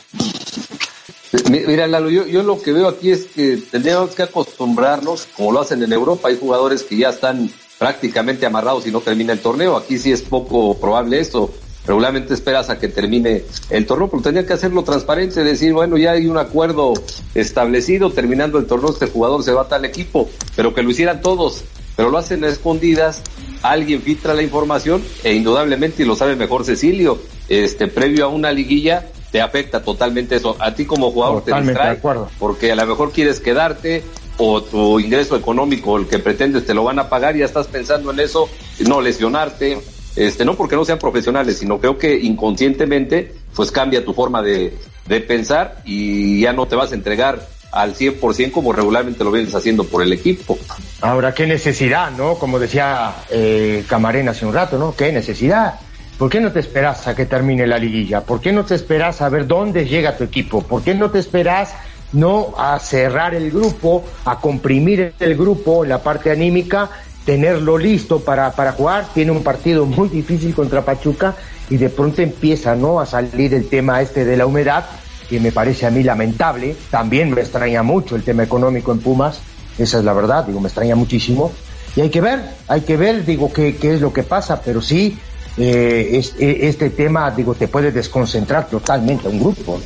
Mira, Lalo, yo, yo lo que veo aquí es que tendríamos que acostumbrarnos, como lo hacen en Europa, hay jugadores que ya están prácticamente amarrados y no termina el torneo. Aquí sí es poco probable esto. Regularmente esperas a que termine el torneo, pero tendría que hacerlo transparente, decir, bueno, ya hay un acuerdo establecido, terminando el torneo, este jugador se va a tal equipo, pero que lo hicieran todos, pero lo hacen a escondidas, alguien filtra la información e indudablemente, y lo sabe mejor Cecilio, este, previo a una liguilla, te afecta totalmente eso. A ti como jugador Totalmente te distrae, de acuerdo. porque a lo mejor quieres quedarte o tu ingreso económico, el que pretendes, te lo van a pagar y ya estás pensando en eso, no lesionarte, este, no porque no sean profesionales, sino creo que inconscientemente, pues cambia tu forma de, de pensar y ya no te vas a entregar al 100% como regularmente lo vienes haciendo por el equipo. Ahora, qué necesidad, ¿no? Como decía eh, Camarena hace un rato, ¿no? Qué necesidad. ¿Por qué no te esperas a que termine la liguilla? ¿Por qué no te esperas a ver dónde llega tu equipo? ¿Por qué no te esperas no a cerrar el grupo, a comprimir el grupo, la parte anímica, tenerlo listo para, para jugar? Tiene un partido muy difícil contra Pachuca y de pronto empieza, ¿no? A salir el tema este de la humedad, que me parece a mí lamentable. También me extraña mucho el tema económico en Pumas, esa es la verdad, digo, me extraña muchísimo. Y hay que ver, hay que ver, digo, qué, qué es lo que pasa, pero sí, eh, eh, este tema, digo, te puede desconcentrar totalmente a un grupo.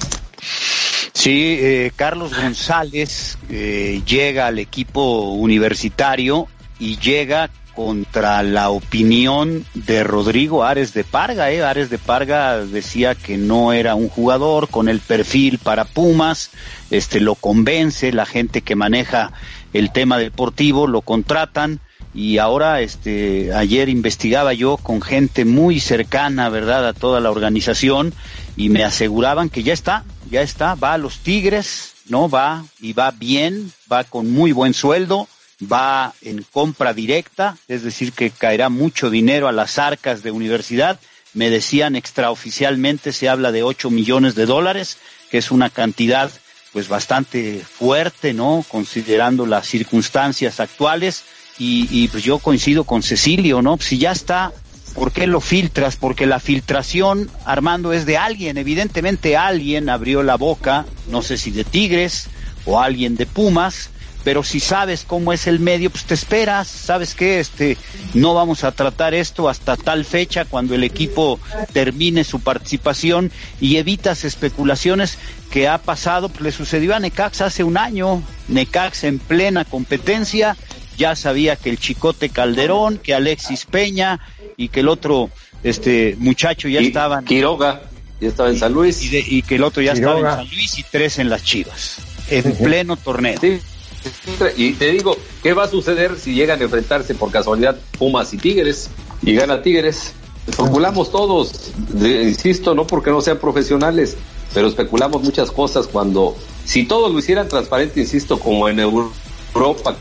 Sí, eh, Carlos González eh, llega al equipo universitario y llega contra la opinión de Rodrigo Ares de Parga. ¿eh? Ares de Parga decía que no era un jugador con el perfil para Pumas, este lo convence, la gente que maneja el tema deportivo lo contratan y ahora este ayer investigaba yo con gente muy cercana, ¿verdad?, a toda la organización y me aseguraban que ya está, ya está, va a los Tigres, no va y va bien, va con muy buen sueldo, va en compra directa, es decir, que caerá mucho dinero a las arcas de universidad. Me decían extraoficialmente se habla de 8 millones de dólares, que es una cantidad pues bastante fuerte, ¿no? Considerando las circunstancias actuales. Y, y pues yo coincido con Cecilio, ¿no? Si ya está, ¿por qué lo filtras? Porque la filtración, Armando, es de alguien. Evidentemente alguien abrió la boca, no sé si de Tigres o alguien de Pumas, pero si sabes cómo es el medio, pues te esperas, sabes que este no vamos a tratar esto hasta tal fecha cuando el equipo termine su participación y evitas especulaciones que ha pasado, pues le sucedió a Necaxa hace un año, Necaxa en plena competencia, ya sabía que el Chicote Calderón, que Alexis Peña y que el otro este muchacho ya Y estaban Quiroga, ya estaba en San Luis. y, de- y que el otro ya estaba en San Luis y tres en las Chivas, en pleno torneo. Sí. Y te digo, ¿qué va a suceder si llegan a enfrentarse por casualidad Pumas y Tigres? Y gana Tigres. especulamos todos, insisto, no porque no sean profesionales, pero especulamos muchas cosas cuando, si todos lo hicieran transparente, insisto, como en Europa,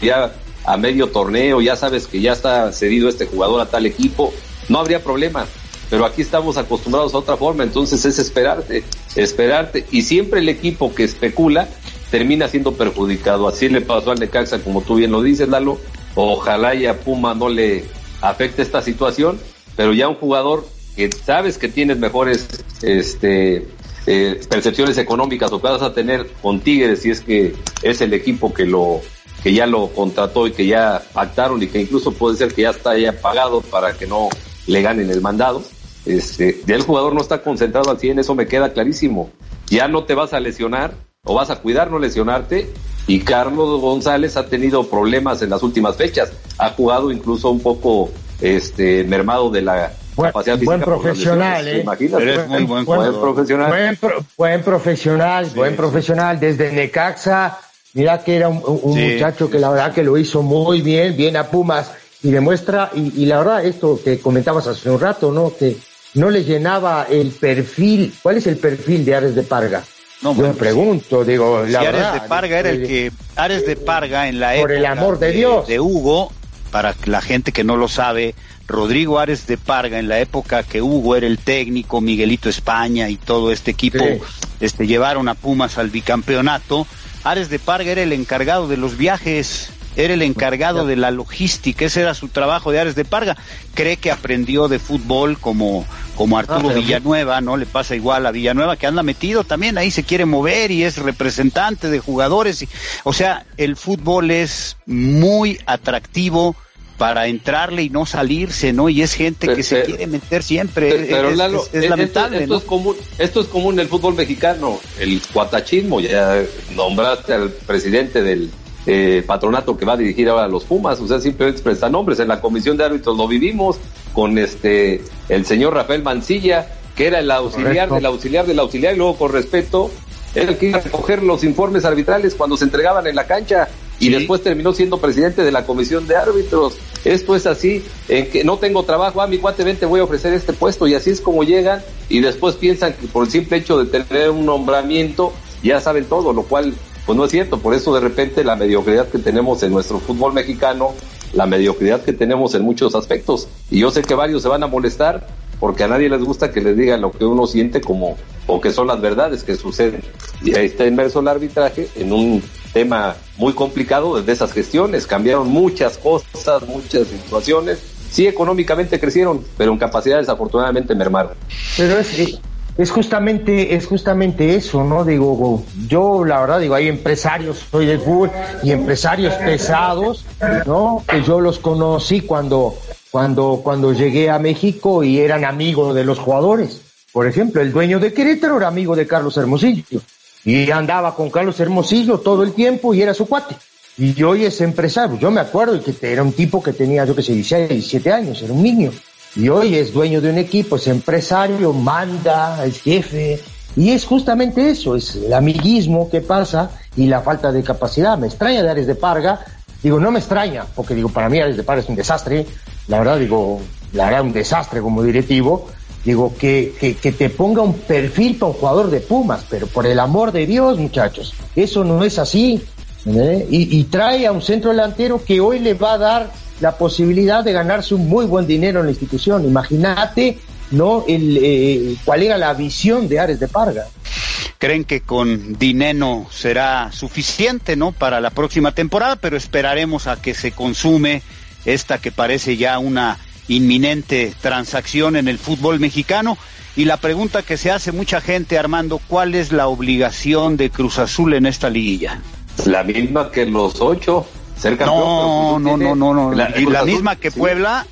ya a medio torneo, ya sabes que ya está cedido este jugador a tal equipo, no habría problema. Pero aquí estamos acostumbrados a otra forma, entonces es esperarte, esperarte. Y siempre el equipo que especula termina siendo perjudicado. Así le pasó al Necaxa, como tú bien lo dices, Lalo. Ojalá y a Puma no le afecte esta situación, pero ya un jugador que sabes que tienes mejores este, eh, percepciones económicas o que vas a tener con Tigres si es que es el equipo que lo que ya lo contrató y que ya pactaron y que incluso puede ser que ya está ya pagado para que no le ganen el mandado. Este, ya el jugador no está concentrado al 100, eso me queda clarísimo. Ya no te vas a lesionar o vas a cuidar no lesionarte y Carlos González ha tenido problemas en las últimas fechas. Ha jugado incluso un poco este mermado de la capacidad física. Buen profesional, ¿eh? Eres muy buen, buen profesional. Buen, buen profesional, buen profesional desde Necaxa Mira que era un, muchacho que la verdad que lo hizo muy bien, bien a Pumas y demuestra, y, la verdad esto que comentabas hace un rato, ¿no? Que no le llenaba el perfil. ¿Cuál es el perfil de Ares de Parga? No, Yo me pregunto, digo, la Ares de Parga era el que, Ares de Parga en la época por el amor de, Dios. de Hugo, para la gente que no lo sabe, Rodrigo Ares de Parga en la época que Hugo era el técnico, Miguelito España y todo este equipo, este llevaron a Pumas al bicampeonato Ares de Parga era el encargado de los viajes, era el encargado de la logística, ese era su trabajo de Ares de Parga. Cree que aprendió de fútbol como, como Arturo ah, Villanueva, ¿no? Le pasa igual a Villanueva que anda metido también, ahí se quiere mover y es representante de jugadores. Y, o sea, el fútbol es muy atractivo para entrarle y no salirse, ¿no? Y es gente que se quiere meter siempre. Pero, es, lamentable. Esto, es común, esto es común en el fútbol mexicano, el cuatachismo. Ya nombraste al presidente del eh, patronato que va a dirigir ahora a los Pumas, o sea, simplemente presta nombres. En la comisión de árbitros lo vivimos con este el señor Rafael Mancilla, que era el auxiliar del auxiliar del auxiliar, y luego con respeto era el que iba a recoger los informes arbitrales cuando se entregaban en la cancha y después terminó siendo presidente de la comisión de árbitros. Esto es así, en que no tengo trabajo, a ah, mi cuate ven, te voy a ofrecer este puesto y así es como llegan y después piensan que por el simple hecho de tener un nombramiento ya saben todo, lo cual pues no es cierto, por eso de repente la mediocridad que tenemos en nuestro fútbol mexicano, la mediocridad que tenemos en muchos aspectos y yo sé que varios se van a molestar porque a nadie les gusta que les digan lo que uno siente como o que son las verdades que suceden. Y ahí está inmerso el arbitraje en un tema muy complicado desde esas gestiones. Cambiaron muchas cosas, muchas situaciones. Sí, económicamente crecieron, pero en capacidades afortunadamente mermaron. Pero es, es justamente, es justamente eso, ¿no? Digo, yo la verdad digo, hay empresarios, soy del fútbol, y empresarios pesados, ¿no? Que yo los conocí cuando cuando, cuando llegué a México y eran amigos de los jugadores. Por ejemplo, el dueño de Querétaro era amigo de Carlos Hermosillo y andaba con Carlos Hermosillo todo el tiempo y era su cuate. Y hoy es empresario. Yo me acuerdo que era un tipo que tenía, yo que sé, 16, 17 años, era un niño. Y hoy es dueño de un equipo, es empresario, manda, es jefe. Y es justamente eso, es el amiguismo que pasa y la falta de capacidad. Me extraña de Ares de Parga. Digo, no me extraña, porque digo, para mí Ares de Parga es un desastre la verdad digo, la verdad un desastre como directivo, digo, que, que, te ponga un perfil para un jugador de Pumas, pero por el amor de Dios, muchachos, eso no es así. ¿eh? Y, trae a un centro delantero que hoy le va a dar la posibilidad de ganarse un muy buen dinero en la institución. Imagínate, ¿no? El, eh, cuál era la visión de Ares de Parga. Creen que con Dineno será suficiente, ¿no? Para la próxima temporada, pero esperaremos a que se consume esta que parece ya una inminente transacción en el fútbol mexicano. Y la pregunta que se hace mucha gente, Armando, ¿cuál es la obligación de Cruz Azul en esta liguilla? La misma que los ocho, ser campeón. No, no, no, no, no, La, ¿Y la misma que Puebla?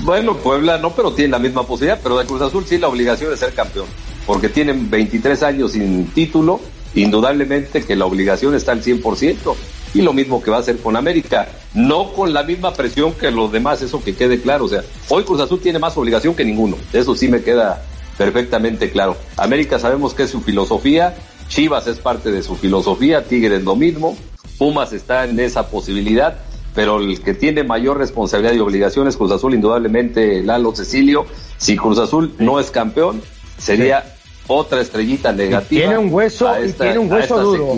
Bueno, Puebla no, pero tiene la misma posibilidad, pero de Cruz Azul sí la obligación de ser campeón, porque tienen 23 años sin título, indudablemente que la obligación está al 100% y lo mismo que va a hacer con América, no con la misma presión que los demás, eso que quede claro, o sea, hoy Cruz Azul tiene más obligación que ninguno, eso sí me queda perfectamente claro. América sabemos que es su filosofía, Chivas es parte de su filosofía, Tigres lo mismo, Pumas está en esa posibilidad, pero el que tiene mayor responsabilidad y obligación es Cruz Azul, indudablemente Lalo Cecilio. Si Cruz Azul no es campeón, sería otra estrellita negativa. tiene un hueso, y tiene un hueso duro.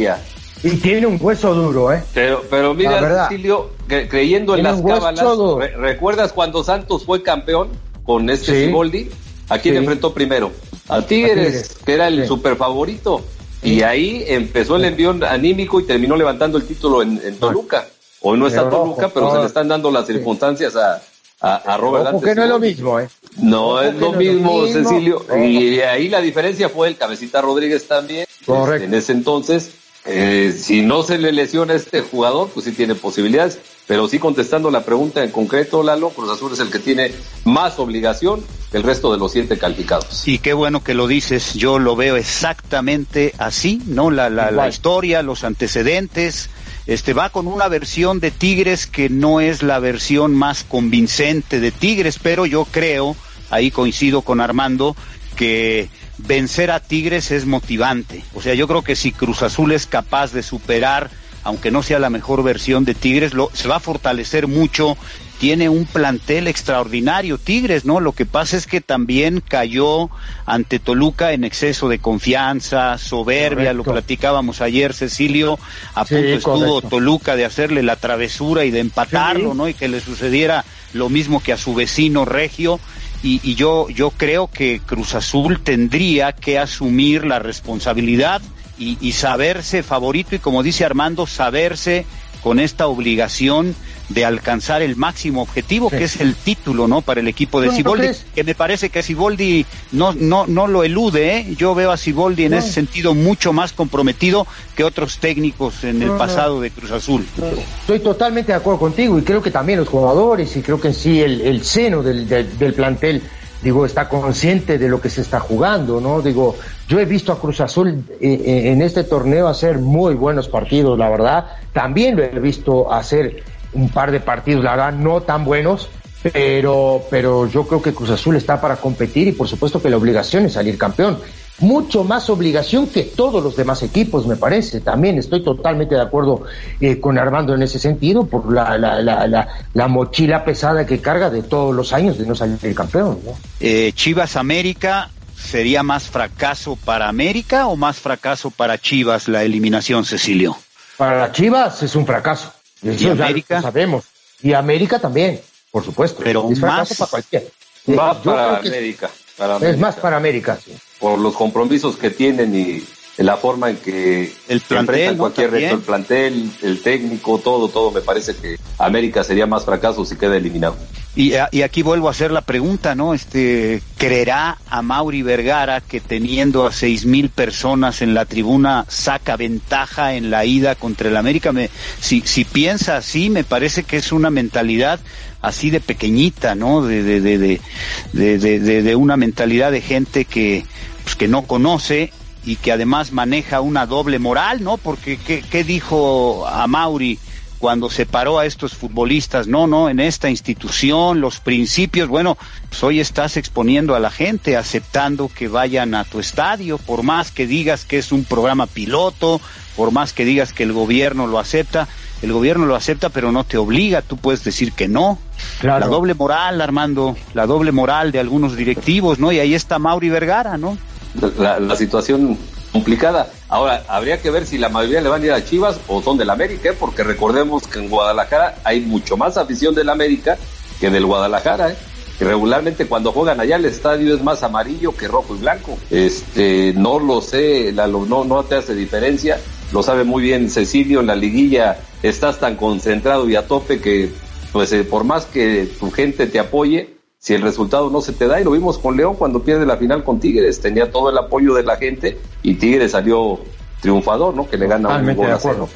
Y tiene un hueso duro, ¿eh? Pero, pero mira, Cecilio, creyendo en las cábalas, ¿recuerdas cuando Santos fue campeón con este Siboldi? ¿A quién enfrentó primero? A Tigres, que era el super favorito. Y ahí empezó el envío anímico y terminó levantando el título en, Toluca. Hoy no está Toluca, pero se le están dando las circunstancias a, a, Robert Porque no es lo mismo, ¿eh? No es lo mismo, Cecilio. Y ahí la diferencia fue el Cabecita Rodríguez también. Correcto. En ese entonces, eh, si no se le lesiona a este jugador, pues sí tiene posibilidades. Pero sí contestando la pregunta en concreto, Lalo, Cruz Azul es el que tiene más obligación que el resto de los siete calificados. Y qué bueno que lo dices, yo lo veo exactamente así, ¿no? La, la, la historia, los antecedentes, este va con una versión de Tigres que no es la versión más convincente de Tigres, pero yo creo, ahí coincido con Armando, que vencer a Tigres es motivante. O sea, yo creo que si Cruz Azul es capaz de superar, aunque no sea la mejor versión de Tigres, lo, se va a fortalecer mucho. Tiene un plantel extraordinario, Tigres, ¿no? Lo que pasa es que también cayó ante Toluca en exceso de confianza, soberbia, lo platicábamos ayer, Cecilio, a punto estuvo Toluca de hacerle la travesura y de empatarlo, ¿no? Y que le sucediera lo mismo que a su vecino Regio y, yo, yo creo que Cruz Azul tendría que asumir la responsabilidad y, y saberse favorito y como dice Armando, saberse con esta obligación de alcanzar el máximo objetivo, que es el título, ¿no? Para el equipo de Ciboldi, que me parece que Ciboldi no, no, no lo elude, ¿eh? Yo veo a Ciboldi en ese sentido mucho más comprometido que otros técnicos en el pasado de Cruz Azul. Estoy totalmente de acuerdo contigo y creo que también los jugadores y creo que sí el, el seno del, del, plantel digo, está consciente de lo que se está jugando, ¿no? Digo, yo he visto a Cruz Azul eh, eh, en este torneo hacer muy buenos partidos, la verdad. También lo he visto hacer un par de partidos, la verdad, no tan buenos, pero, pero yo creo que Cruz Azul está para competir y por supuesto que la obligación es salir campeón. Mucho más obligación que todos los demás equipos, me parece. También estoy totalmente de acuerdo eh, con Armando en ese sentido, por la, la, la, la, mochila pesada que carga de todos los años de no salir campeón. Eh, Chivas América, ¿sería más fracaso para América o más fracaso para Chivas la eliminación, Cecilio? Para Chivas es un fracaso. ¿Y América? sabemos. Y América también, por supuesto. Pero es más para cualquiera. Más para América, Es más para América. Por los compromisos que tienen y la forma en que el plantel, cualquier reto, el plantel, el técnico, todo, todo, me parece que América sería más fracaso si queda eliminado. Y, y, aquí vuelvo a hacer la pregunta, ¿no? Este, ¿creerá a Mauri Vergara que teniendo a seis mil personas en la tribuna saca ventaja en la ida contra el América? Me, si, si piensa así, me parece que es una mentalidad así de pequeñita, ¿no? De, de, de, de, de, una mentalidad de gente que, pues, que no conoce y que además maneja una doble moral, ¿no? Porque, ¿qué, qué dijo a Mauri? cuando separó a estos futbolistas, no, no, en esta institución, los principios, bueno, pues hoy estás exponiendo a la gente, aceptando que vayan a tu estadio, por más que digas que es un programa piloto, por más que digas que el gobierno lo acepta, el gobierno lo acepta pero no te obliga, tú puedes decir que no. La doble moral, Armando, la doble moral de algunos directivos, ¿no? Y ahí está Mauri Vergara, ¿no? La, la situación complicada. Ahora, habría que ver si la mayoría le van a ir a Chivas o son del América, ¿eh? porque recordemos que en Guadalajara hay mucho más afición del América que del Guadalajara, ¿eh? que regularmente cuando juegan allá el estadio es más amarillo que rojo y blanco. Este, no lo sé, la, no, no te hace diferencia, lo sabe muy bien Cecilio, en la liguilla estás tan concentrado y a tope que, pues, eh, por más que tu gente te apoye, si el resultado no se te da, y lo vimos con León cuando pierde la final con Tigres, tenía todo el apoyo de la gente y Tigres salió triunfador, ¿no? Que le gana un gol a cero.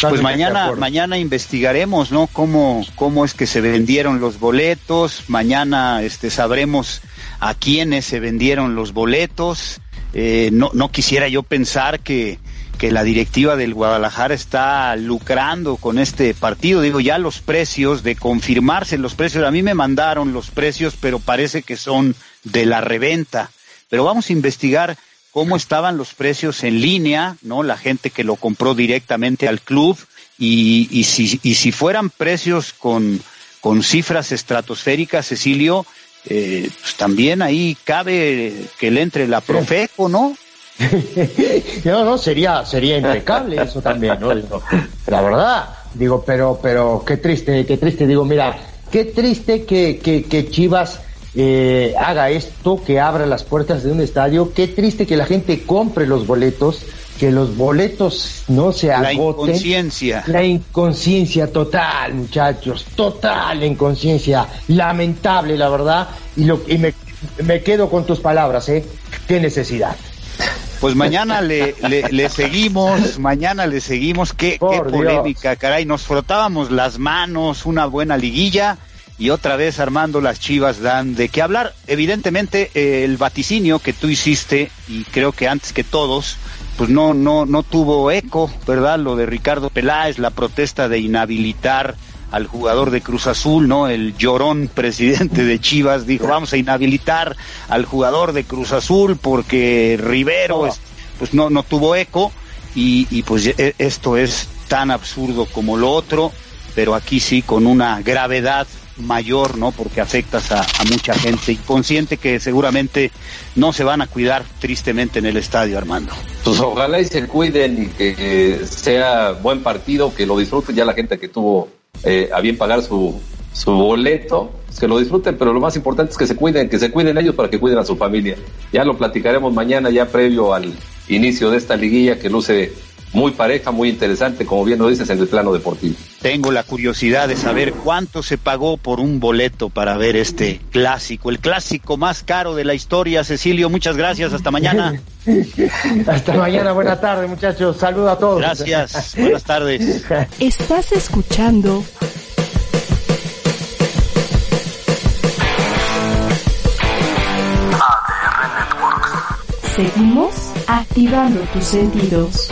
Pues mañana, mañana investigaremos, ¿no? Cómo, cómo es que se vendieron los boletos. Mañana, este, sabremos a quiénes se vendieron los boletos. Eh, no, no quisiera yo pensar que, que la directiva del Guadalajara está lucrando con este partido. Digo, ya los precios, de confirmarse los precios, a mí me mandaron los precios, pero parece que son de la reventa. Pero vamos a investigar cómo estaban los precios en línea, ¿no? La gente que lo compró directamente al club y, y, si, y si fueran precios con, con cifras estratosféricas, Cecilio, eh, pues también ahí cabe que le entre la Profeco, ¿no? no, no, sería, sería impecable eso también, ¿no? La verdad, digo, pero, pero qué triste, qué triste, digo, mira, qué triste que, que, que Chivas eh, haga esto, que abra las puertas de un estadio, qué triste que la gente compre los boletos, que los boletos no se agoten. La inconsciencia. La inconsciencia total, muchachos, total inconsciencia, lamentable, la verdad, y, lo, y me, me quedo con tus palabras, ¿eh? Qué necesidad. Pues mañana le, le, le, seguimos, mañana le seguimos. Qué, qué polémica, Dios. caray. Nos frotábamos las manos, una buena liguilla y otra vez Armando las Chivas dan de qué hablar. Evidentemente eh, el vaticinio que tú hiciste y creo que antes que todos, pues no no no tuvo eco, ¿verdad? Lo de Ricardo Peláez, la protesta de inhabilitar al jugador de Cruz Azul, ¿no? El llorón presidente de Chivas dijo, vamos a inhabilitar al jugador de Cruz Azul porque Rivero pues no, no tuvo eco y, y pues esto es tan absurdo como lo otro, pero aquí sí con una gravedad mayor, ¿no? Porque afectas a, mucha gente inconsciente que seguramente no se van a cuidar tristemente en el estadio, Armando. Pues ojalá y se cuiden y que sea buen partido, que lo disfruten ya la gente que tuvo eh, a bien pagar su, su boleto, que lo disfruten, pero lo más importante es que se cuiden, que se cuiden ellos para que cuiden a su familia. Ya lo platicaremos mañana, ya previo al inicio de esta liguilla que luce muy pareja, muy interesante, como bien lo dices, en el plano deportivo. Tengo la curiosidad de saber cuánto se pagó por un boleto para ver este clásico, el clásico más caro de la historia. Cecilio, muchas gracias, hasta mañana. hasta mañana, buenas tardes muchachos, saludos a todos. Gracias, buenas tardes. Estás escuchando. Seguimos activando tus sentidos.